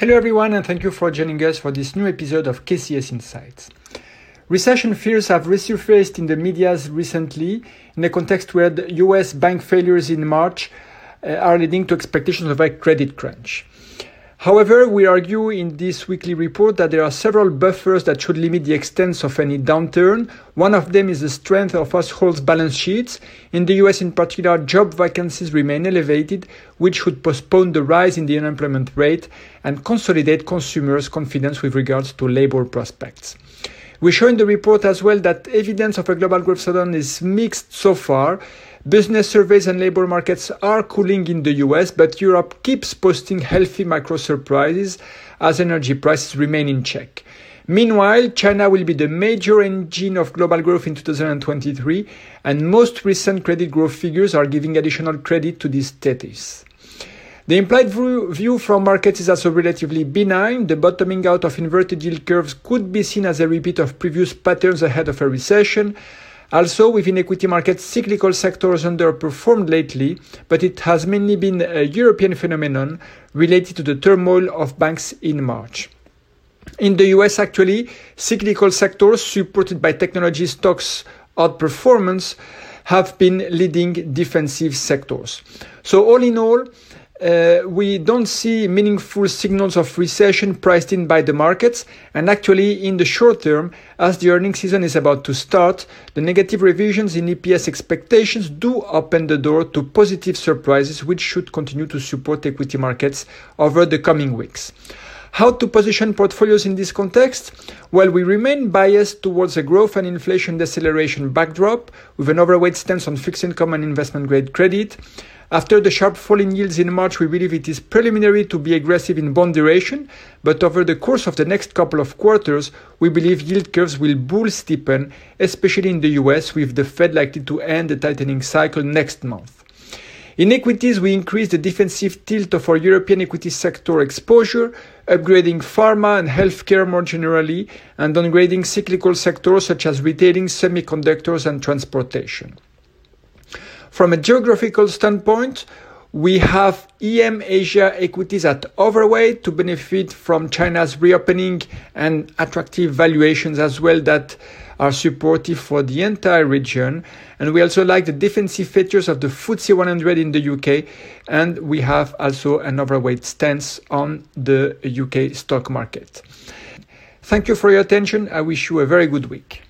Hello, everyone, and thank you for joining us for this new episode of KCS Insights. Recession fears have resurfaced in the medias recently in a context where the US bank failures in March uh, are leading to expectations of a credit crunch. However, we argue in this weekly report that there are several buffers that should limit the extent of any downturn. One of them is the strength of households' balance sheets. In the US, in particular, job vacancies remain elevated, which should postpone the rise in the unemployment rate and consolidate consumers' confidence with regards to labor prospects. We show in the report as well that evidence of a global growth slowdown is mixed so far. Business surveys and labor markets are cooling in the US, but Europe keeps posting healthy macro surprises as energy prices remain in check. Meanwhile, China will be the major engine of global growth in 2023, and most recent credit growth figures are giving additional credit to this status. The implied view from markets is also relatively benign. The bottoming out of inverted yield curves could be seen as a repeat of previous patterns ahead of a recession. Also, within equity markets, cyclical sectors underperformed lately, but it has mainly been a European phenomenon related to the turmoil of banks in March. In the US, actually, cyclical sectors supported by technology stocks outperformance have been leading defensive sectors. So, all in all, uh, we don't see meaningful signals of recession priced in by the markets. And actually, in the short term, as the earnings season is about to start, the negative revisions in EPS expectations do open the door to positive surprises, which should continue to support equity markets over the coming weeks. How to position portfolios in this context? Well, we remain biased towards a growth and inflation deceleration backdrop with an overweight stance on fixed income and investment grade credit. After the sharp fall in yields in March, we believe it is preliminary to be aggressive in bond duration, but over the course of the next couple of quarters, we believe yield curves will bull steepen, especially in the US, with the Fed likely to end the tightening cycle next month. In equities, we increased the defensive tilt of our European equity sector exposure, upgrading pharma and healthcare more generally, and downgrading cyclical sectors such as retailing, semiconductors, and transportation. From a geographical standpoint, we have EM Asia equities at overweight to benefit from China's reopening and attractive valuations as well that are supportive for the entire region. And we also like the defensive features of the FTSE 100 in the UK. And we have also an overweight stance on the UK stock market. Thank you for your attention. I wish you a very good week.